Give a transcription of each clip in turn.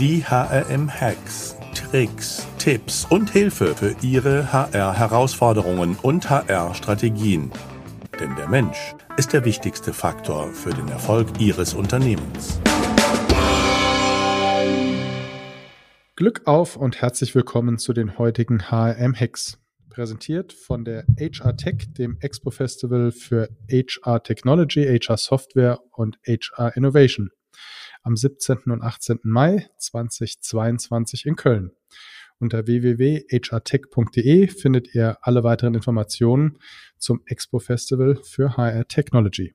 Die HRM-Hacks, Tricks, Tipps und Hilfe für Ihre HR-Herausforderungen und HR-Strategien. Denn der Mensch ist der wichtigste Faktor für den Erfolg Ihres Unternehmens. Glück auf und herzlich willkommen zu den heutigen HRM-Hacks. Präsentiert von der HR Tech, dem Expo Festival für HR Technology, HR Software und HR Innovation am 17. und 18. Mai 2022 in Köln. Unter www.hrtech.de findet ihr alle weiteren Informationen zum Expo Festival für HR Technology.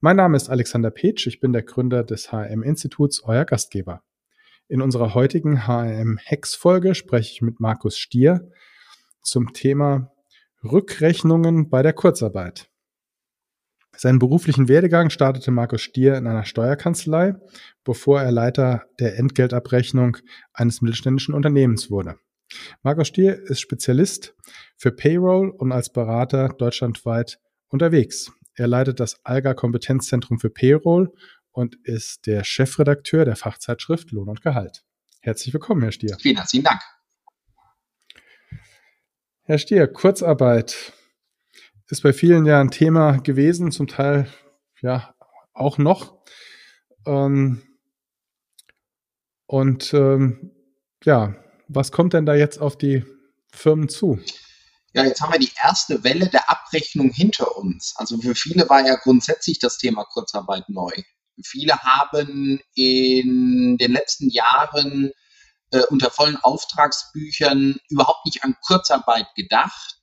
Mein Name ist Alexander Petsch, ich bin der Gründer des HRM Instituts, euer Gastgeber. In unserer heutigen HRM Hex Folge spreche ich mit Markus Stier zum Thema Rückrechnungen bei der Kurzarbeit. Seinen beruflichen Werdegang startete Markus Stier in einer Steuerkanzlei, bevor er Leiter der Entgeltabrechnung eines mittelständischen Unternehmens wurde. Markus Stier ist Spezialist für Payroll und als Berater deutschlandweit unterwegs. Er leitet das Alga Kompetenzzentrum für Payroll und ist der Chefredakteur der Fachzeitschrift Lohn und Gehalt. Herzlich willkommen, Herr Stier. Vielen herzlichen Dank. Herr Stier, Kurzarbeit ist bei vielen ja ein Thema gewesen, zum Teil ja auch noch. Ähm, und ähm, ja, was kommt denn da jetzt auf die Firmen zu? Ja, jetzt haben wir die erste Welle der Abrechnung hinter uns. Also für viele war ja grundsätzlich das Thema Kurzarbeit neu. Viele haben in den letzten Jahren äh, unter vollen Auftragsbüchern überhaupt nicht an Kurzarbeit gedacht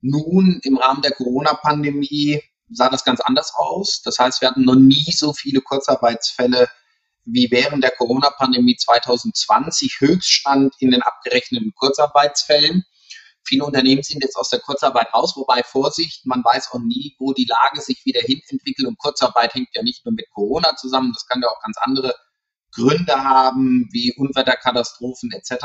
nun, im Rahmen der Corona-Pandemie sah das ganz anders aus. Das heißt, wir hatten noch nie so viele Kurzarbeitsfälle wie während der Corona-Pandemie 2020 Höchststand in den abgerechneten Kurzarbeitsfällen. Viele Unternehmen sind jetzt aus der Kurzarbeit raus, wobei Vorsicht, man weiß auch nie, wo die Lage sich wieder hin entwickelt. Und Kurzarbeit hängt ja nicht nur mit Corona zusammen, das kann ja auch ganz andere Gründe haben, wie Unwetterkatastrophen etc.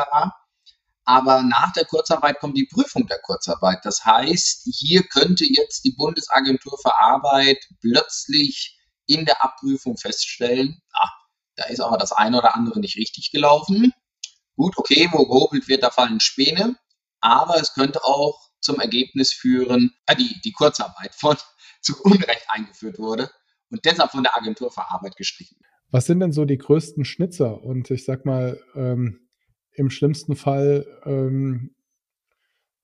Aber nach der Kurzarbeit kommt die Prüfung der Kurzarbeit. Das heißt, hier könnte jetzt die Bundesagentur für Arbeit plötzlich in der Abprüfung feststellen, ah, da ist aber das eine oder andere nicht richtig gelaufen. Gut, okay, wo gehobelt wird, da fallen Späne. Aber es könnte auch zum Ergebnis führen, äh, die, die Kurzarbeit von zu Unrecht eingeführt wurde und deshalb von der Agentur für Arbeit gestrichen. Was sind denn so die größten Schnitzer? Und ich sag mal, ähm, im schlimmsten Fall ähm,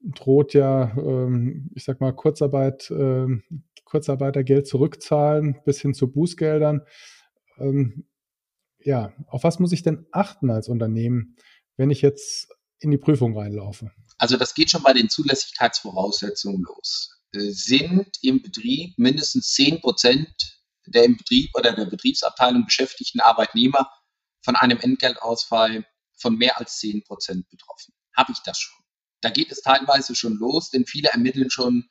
droht ja, ähm, ich sag mal, Kurzarbeit, ähm, Kurzarbeitergeld zurückzahlen bis hin zu Bußgeldern. Ähm, ja, auf was muss ich denn achten als Unternehmen, wenn ich jetzt in die Prüfung reinlaufe? Also das geht schon bei den Zulässigkeitsvoraussetzungen los. Äh, sind im Betrieb mindestens 10 Prozent der im Betrieb oder der Betriebsabteilung beschäftigten Arbeitnehmer von einem Entgeltausfall von mehr als 10 Prozent betroffen. Habe ich das schon? Da geht es teilweise schon los, denn viele ermitteln schon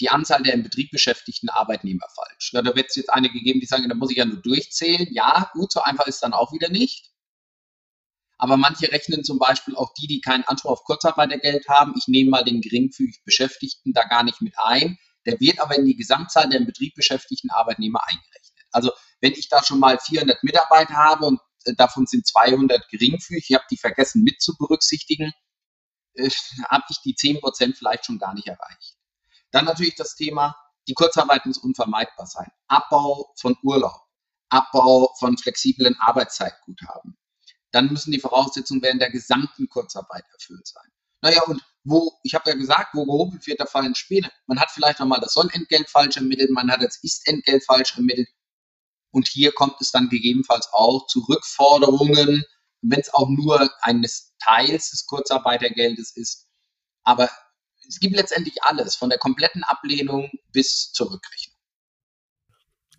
die Anzahl der im Betrieb beschäftigten Arbeitnehmer falsch. da wird es jetzt einige geben, die sagen, da muss ich ja nur durchzählen. Ja, gut, so einfach ist dann auch wieder nicht. Aber manche rechnen zum Beispiel auch die, die keinen Anspruch auf Kurzarbeitergeld haben. Ich nehme mal den geringfügig Beschäftigten da gar nicht mit ein. Der wird aber in die Gesamtzahl der im Betrieb beschäftigten Arbeitnehmer eingerechnet. Also wenn ich da schon mal 400 Mitarbeiter habe und davon sind 200 geringfügig, ich habe die vergessen mit zu berücksichtigen, äh, habe ich die 10% vielleicht schon gar nicht erreicht. Dann natürlich das Thema, die Kurzarbeit muss unvermeidbar sein. Abbau von Urlaub, Abbau von flexiblen Arbeitszeitguthaben. Dann müssen die Voraussetzungen während der gesamten Kurzarbeit erfüllt sein. Naja, und wo, ich habe ja gesagt, wo gehobelt wird, da fallen Späne. Man hat vielleicht nochmal das Sollentgelt falsch ermittelt, man hat das Ist-Entgelt falsch ermittelt. Und hier kommt es dann gegebenenfalls auch zu Rückforderungen, wenn es auch nur eines Teils des Kurzarbeitergeldes ist. Aber es gibt letztendlich alles, von der kompletten Ablehnung bis zur Rückrechnung.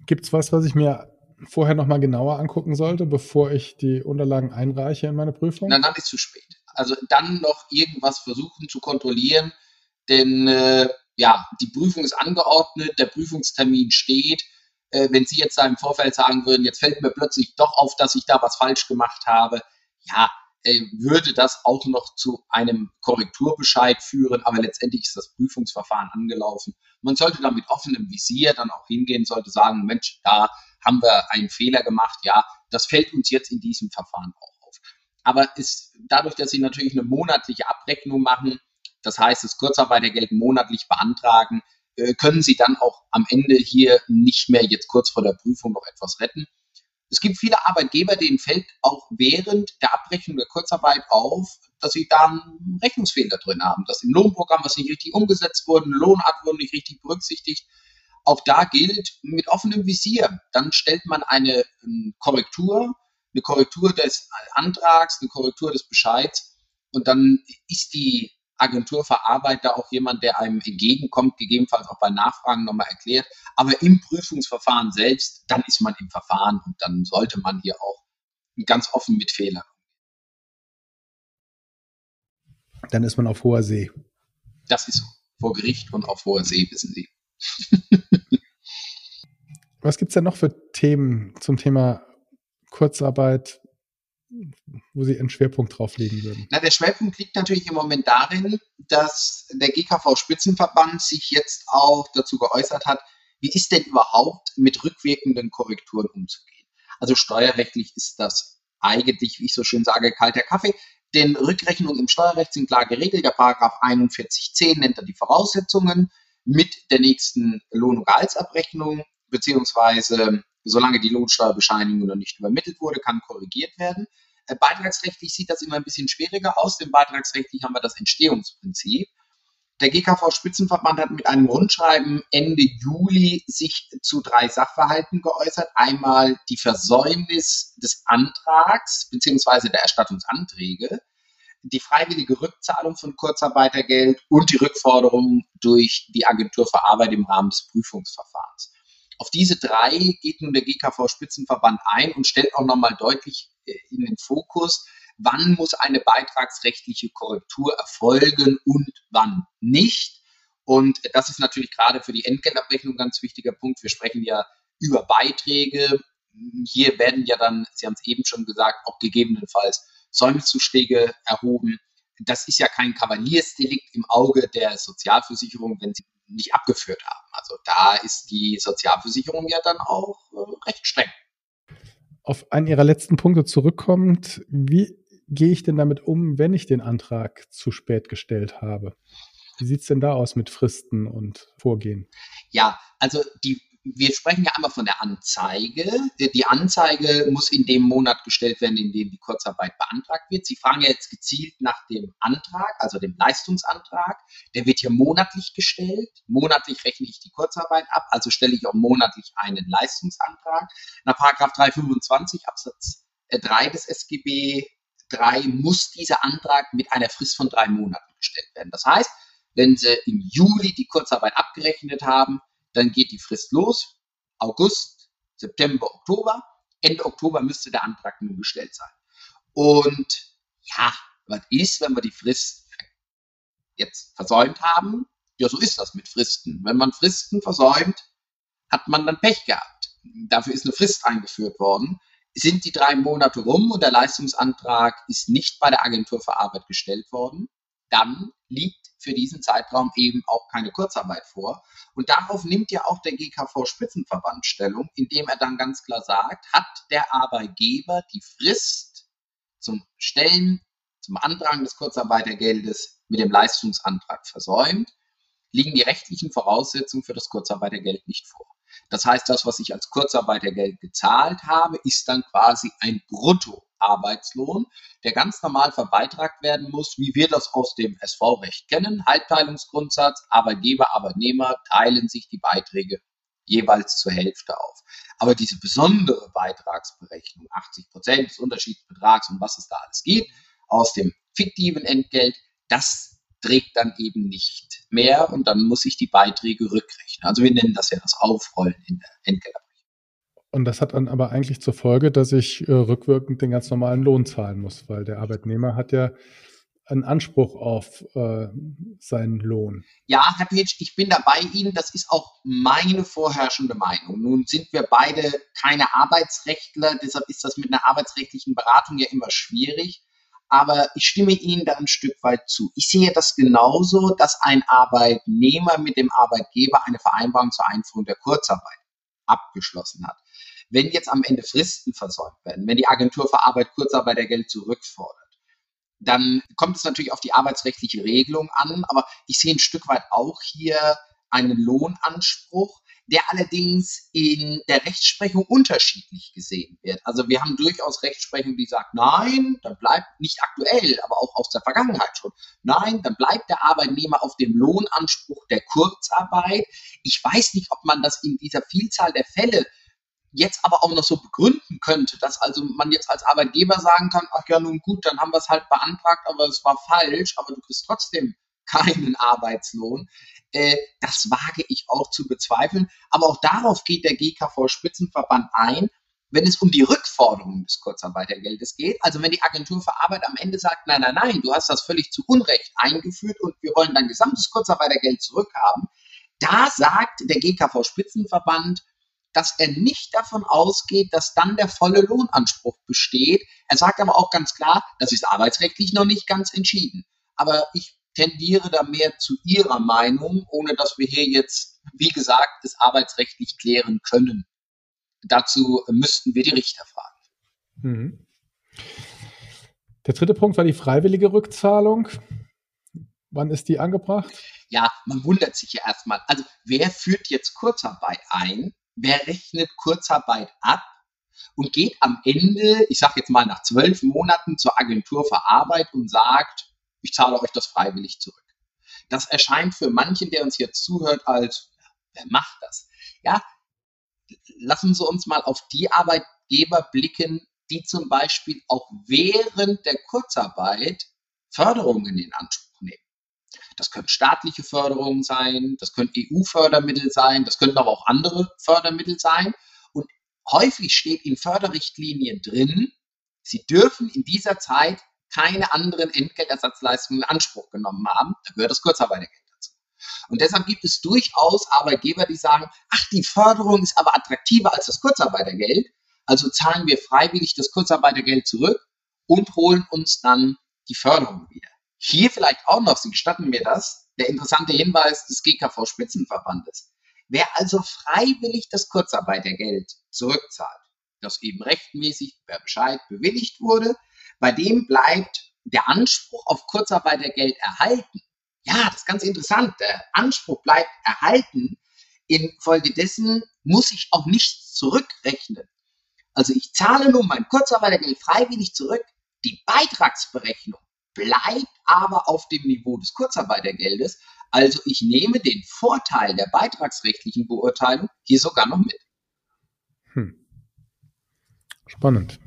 Gibt es was, was ich mir vorher nochmal genauer angucken sollte, bevor ich die Unterlagen einreiche in meine Prüfung? Na, dann ist es zu spät. Also dann noch irgendwas versuchen zu kontrollieren, denn äh, ja, die Prüfung ist angeordnet, der Prüfungstermin steht äh, wenn Sie jetzt da im Vorfeld sagen würden, jetzt fällt mir plötzlich doch auf, dass ich da was falsch gemacht habe, ja, äh, würde das auch noch zu einem Korrekturbescheid führen, aber letztendlich ist das Prüfungsverfahren angelaufen. Man sollte da mit offenem Visier dann auch hingehen, sollte sagen, Mensch, da haben wir einen Fehler gemacht, ja, das fällt uns jetzt in diesem Verfahren auch auf. Aber ist dadurch, dass Sie natürlich eine monatliche Abrechnung machen, das heißt, das Kurzarbeitergeld monatlich beantragen, können Sie dann auch am Ende hier nicht mehr jetzt kurz vor der Prüfung noch etwas retten. Es gibt viele Arbeitgeber, denen fällt auch während der Abrechnung der Kurzarbeit auf, dass sie da einen Rechnungsfehler drin haben, dass im Lohnprogramm was nicht richtig umgesetzt wurde, eine Lohnart wurde nicht richtig berücksichtigt. Auch da gilt mit offenem Visier. Dann stellt man eine ähm, Korrektur, eine Korrektur des Antrags, eine Korrektur des Bescheids und dann ist die Agentur für Arbeit da auch jemand, der einem entgegenkommt, gegebenenfalls auch bei Nachfragen nochmal erklärt. Aber im Prüfungsverfahren selbst, dann ist man im Verfahren und dann sollte man hier auch ganz offen mit Fehlern. Dann ist man auf hoher See. Das ist so. Vor Gericht und auf hoher See, wissen Sie. Was gibt es denn noch für Themen zum Thema Kurzarbeit, wo Sie einen Schwerpunkt drauf legen würden? Na, der Schwerpunkt liegt natürlich im Moment darin, dass der GKV-Spitzenverband sich jetzt auch dazu geäußert hat, wie ist denn überhaupt mit rückwirkenden Korrekturen umzugehen? Also steuerrechtlich ist das eigentlich, wie ich so schön sage, kalter Kaffee. Denn Rückrechnungen im Steuerrecht sind klar geregelt. Der Paragraph 4110 nennt er die Voraussetzungen mit der nächsten Lohn- und Gehaltsabrechnung, beziehungsweise solange die Lohnsteuerbescheinigung noch nicht übermittelt wurde, kann korrigiert werden. Äh, beitragsrechtlich sieht das immer ein bisschen schwieriger aus, denn beitragsrechtlich haben wir das Entstehungsprinzip. Der GKV-Spitzenverband hat mit einem Rundschreiben Ende Juli sich zu drei Sachverhalten geäußert. Einmal die Versäumnis des Antrags bzw. der Erstattungsanträge, die freiwillige Rückzahlung von Kurzarbeitergeld und die Rückforderung durch die Agentur für Arbeit im Rahmen des Prüfungsverfahrens. Auf diese drei geht nun der GKV-Spitzenverband ein und stellt auch nochmal deutlich in den Fokus, wann muss eine beitragsrechtliche Korrektur erfolgen und wann nicht. Und das ist natürlich gerade für die Entgeltabrechnung ein ganz wichtiger Punkt. Wir sprechen ja über Beiträge. Hier werden ja dann, Sie haben es eben schon gesagt, auch gegebenenfalls Säumniszuschläge erhoben. Das ist ja kein Kavaliersdelikt im Auge der Sozialversicherung, wenn sie nicht abgeführt haben. Also da ist die Sozialversicherung ja dann auch äh, recht streng. Auf einen Ihrer letzten Punkte zurückkommend, wie gehe ich denn damit um, wenn ich den Antrag zu spät gestellt habe? Wie sieht es denn da aus mit Fristen und Vorgehen? Ja, also die wir sprechen ja einmal von der Anzeige. Die Anzeige muss in dem Monat gestellt werden, in dem die Kurzarbeit beantragt wird. Sie fragen ja jetzt gezielt nach dem Antrag, also dem Leistungsantrag. Der wird hier monatlich gestellt. Monatlich rechne ich die Kurzarbeit ab, also stelle ich auch monatlich einen Leistungsantrag. Nach Paragraph 325 Absatz 3 äh, des SGB 3 muss dieser Antrag mit einer Frist von drei Monaten gestellt werden. Das heißt, wenn Sie im Juli die Kurzarbeit abgerechnet haben, dann geht die Frist los. August, September, Oktober. Ende Oktober müsste der Antrag nun gestellt sein. Und ja, was ist, wenn wir die Frist jetzt versäumt haben? Ja, so ist das mit Fristen. Wenn man Fristen versäumt, hat man dann Pech gehabt. Dafür ist eine Frist eingeführt worden. Sind die drei Monate rum und der Leistungsantrag ist nicht bei der Agentur für Arbeit gestellt worden, dann liegt für diesen Zeitraum eben auch keine Kurzarbeit vor. Und darauf nimmt ja auch der GKV-Spitzenverband Stellung, indem er dann ganz klar sagt, hat der Arbeitgeber die Frist zum Stellen, zum Antragen des Kurzarbeitergeldes mit dem Leistungsantrag versäumt, liegen die rechtlichen Voraussetzungen für das Kurzarbeitergeld nicht vor. Das heißt, das, was ich als Kurzarbeitergeld gezahlt habe, ist dann quasi ein Bruttoarbeitslohn, der ganz normal verbeitragt werden muss, wie wir das aus dem SV-Recht kennen. Halbteilungsgrundsatz, Arbeitgeber, Arbeitnehmer teilen sich die Beiträge jeweils zur Hälfte auf. Aber diese besondere Beitragsberechnung, 80 Prozent des Unterschiedsbetrags und was es da alles gibt, aus dem fiktiven Entgelt, das trägt dann eben nicht mehr und dann muss ich die Beiträge rückrechnen. Also wir nennen das ja das Aufrollen in der Entgeltabrechnung. Und das hat dann aber eigentlich zur Folge, dass ich äh, rückwirkend den ganz normalen Lohn zahlen muss, weil der Arbeitnehmer hat ja einen Anspruch auf äh, seinen Lohn. Ja, Herr Petsch, ich bin da bei Ihnen. Das ist auch meine vorherrschende Meinung. Nun sind wir beide keine Arbeitsrechtler, deshalb ist das mit einer arbeitsrechtlichen Beratung ja immer schwierig aber ich stimme Ihnen da ein Stück weit zu. Ich sehe das genauso, dass ein Arbeitnehmer mit dem Arbeitgeber eine Vereinbarung zur Einführung der Kurzarbeit abgeschlossen hat. Wenn jetzt am Ende Fristen versäumt werden, wenn die Agentur für Arbeit Kurzarbeitergeld zurückfordert, dann kommt es natürlich auf die arbeitsrechtliche Regelung an, aber ich sehe ein Stück weit auch hier einen Lohnanspruch, der allerdings in der Rechtsprechung unterschiedlich gesehen wird. Also wir haben durchaus Rechtsprechung, die sagt, nein, dann bleibt nicht aktuell, aber auch aus der Vergangenheit schon, nein, dann bleibt der Arbeitnehmer auf dem Lohnanspruch der Kurzarbeit. Ich weiß nicht, ob man das in dieser Vielzahl der Fälle jetzt aber auch noch so begründen könnte, dass also man jetzt als Arbeitgeber sagen kann, ach ja, nun gut, dann haben wir es halt beantragt, aber es war falsch, aber du kriegst trotzdem keinen Arbeitslohn. Äh, das wage ich auch zu bezweifeln. Aber auch darauf geht der GKV-Spitzenverband ein, wenn es um die Rückforderung des Kurzarbeitergeldes geht. Also wenn die Agentur für Arbeit am Ende sagt, nein, nein, nein, du hast das völlig zu Unrecht eingeführt und wir wollen dein gesamtes Kurzarbeitergeld zurückhaben, da sagt der GKV-Spitzenverband, dass er nicht davon ausgeht, dass dann der volle Lohnanspruch besteht. Er sagt aber auch ganz klar, das ist arbeitsrechtlich noch nicht ganz entschieden. Aber ich tendiere da mehr zu Ihrer Meinung, ohne dass wir hier jetzt, wie gesagt, es arbeitsrechtlich klären können. Dazu müssten wir die Richter fragen. Mhm. Der dritte Punkt war die freiwillige Rückzahlung. Wann ist die angebracht? Ja, man wundert sich ja erstmal. Also wer führt jetzt Kurzarbeit ein? Wer rechnet Kurzarbeit ab? Und geht am Ende, ich sage jetzt mal nach zwölf Monaten zur Agentur für Arbeit und sagt, ich zahle euch das freiwillig zurück. Das erscheint für manchen, der uns hier zuhört, als, wer macht das? Ja, lassen Sie uns mal auf die Arbeitgeber blicken, die zum Beispiel auch während der Kurzarbeit Förderungen in Anspruch nehmen. Das können staatliche Förderungen sein, das können EU-Fördermittel sein, das könnten aber auch andere Fördermittel sein. Und häufig steht in Förderrichtlinien drin, Sie dürfen in dieser Zeit keine anderen Entgeltersatzleistungen in Anspruch genommen haben. Da gehört das Kurzarbeitergeld dazu. Und deshalb gibt es durchaus Arbeitgeber, die sagen, ach, die Förderung ist aber attraktiver als das Kurzarbeitergeld. Also zahlen wir freiwillig das Kurzarbeitergeld zurück und holen uns dann die Förderung wieder. Hier vielleicht auch noch, Sie gestatten mir das, der interessante Hinweis des GKV-Spitzenverbandes. Wer also freiwillig das Kurzarbeitergeld zurückzahlt, das eben rechtmäßig per Bescheid bewilligt wurde, bei dem bleibt der Anspruch auf Kurzarbeitergeld erhalten. Ja, das ist ganz interessant. Der Anspruch bleibt erhalten. Infolgedessen muss ich auch nichts zurückrechnen. Also ich zahle nun mein Kurzarbeitergeld freiwillig zurück. Die Beitragsberechnung bleibt aber auf dem Niveau des Kurzarbeitergeldes. Also ich nehme den Vorteil der beitragsrechtlichen Beurteilung hier sogar noch mit. Hm. Spannend.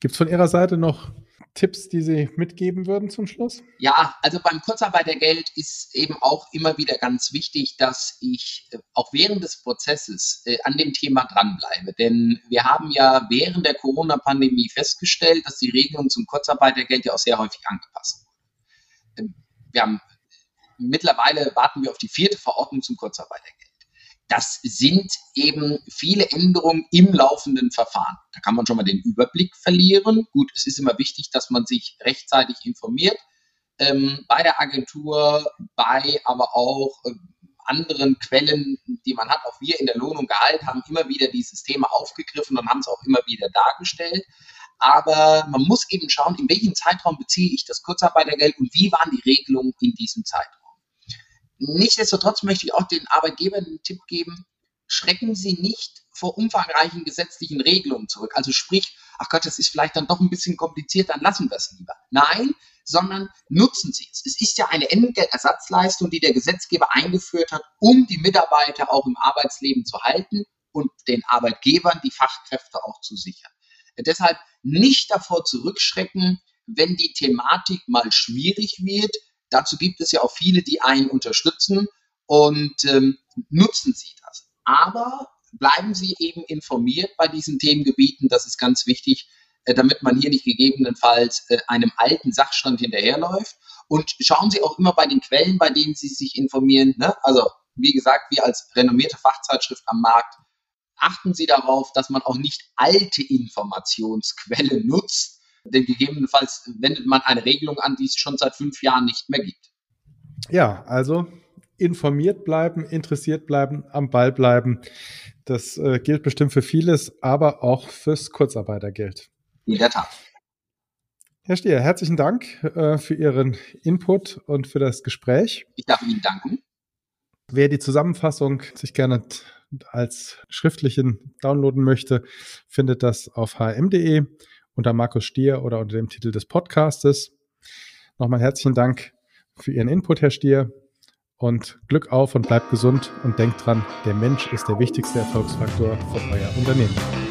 Gibt es von Ihrer Seite noch Tipps, die Sie mitgeben würden zum Schluss? Ja, also beim Kurzarbeitergeld ist eben auch immer wieder ganz wichtig, dass ich äh, auch während des Prozesses äh, an dem Thema dranbleibe. Denn wir haben ja während der Corona-Pandemie festgestellt, dass die Regelung zum Kurzarbeitergeld ja auch sehr häufig angepasst wurde. Ähm, wir haben mittlerweile warten wir auf die vierte Verordnung zum Kurzarbeitergeld das sind eben viele Änderungen im laufenden Verfahren. Da kann man schon mal den Überblick verlieren. Gut, es ist immer wichtig, dass man sich rechtzeitig informiert. Ähm, bei der Agentur, bei aber auch äh, anderen Quellen, die man hat, auch wir in der Lohnung gehalten, haben immer wieder dieses Thema aufgegriffen und haben es auch immer wieder dargestellt. Aber man muss eben schauen, in welchem Zeitraum beziehe ich das Kurzarbeitergeld und wie waren die Regelungen in diesem Zeitraum. Nichtsdestotrotz möchte ich auch den Arbeitgebern den Tipp geben, schrecken Sie nicht vor umfangreichen gesetzlichen Regelungen zurück. Also sprich, ach Gott, das ist vielleicht dann doch ein bisschen kompliziert, dann lassen wir es lieber. Nein, sondern nutzen Sie es. Es ist ja eine Entgeltersatzleistung, die der Gesetzgeber eingeführt hat, um die Mitarbeiter auch im Arbeitsleben zu halten und den Arbeitgebern die Fachkräfte auch zu sichern. Deshalb nicht davor zurückschrecken, wenn die Thematik mal schwierig wird, Dazu gibt es ja auch viele, die einen unterstützen und ähm, nutzen Sie das. Aber bleiben Sie eben informiert bei diesen Themengebieten. Das ist ganz wichtig, äh, damit man hier nicht gegebenenfalls äh, einem alten Sachstand hinterherläuft. Und schauen Sie auch immer bei den Quellen, bei denen Sie sich informieren. Ne? Also, wie gesagt, wir als renommierte Fachzeitschrift am Markt achten Sie darauf, dass man auch nicht alte Informationsquellen nutzt, denn gegebenenfalls wendet man eine Regelung an, die es schon seit fünf Jahren nicht mehr gibt. Ja, also informiert bleiben, interessiert bleiben, am Ball bleiben. Das äh, gilt bestimmt für vieles, aber auch fürs Kurzarbeitergeld. In der Tat. Herr Stier, herzlichen Dank äh, für Ihren Input und für das Gespräch. Ich darf Ihnen danken. Wer die Zusammenfassung sich gerne als schriftlichen downloaden möchte, findet das auf hm.de unter Markus Stier oder unter dem Titel des Podcastes. Nochmal herzlichen Dank für Ihren Input, Herr Stier. Und Glück auf und bleibt gesund und denkt dran, der Mensch ist der wichtigste Erfolgsfaktor für euer Unternehmen.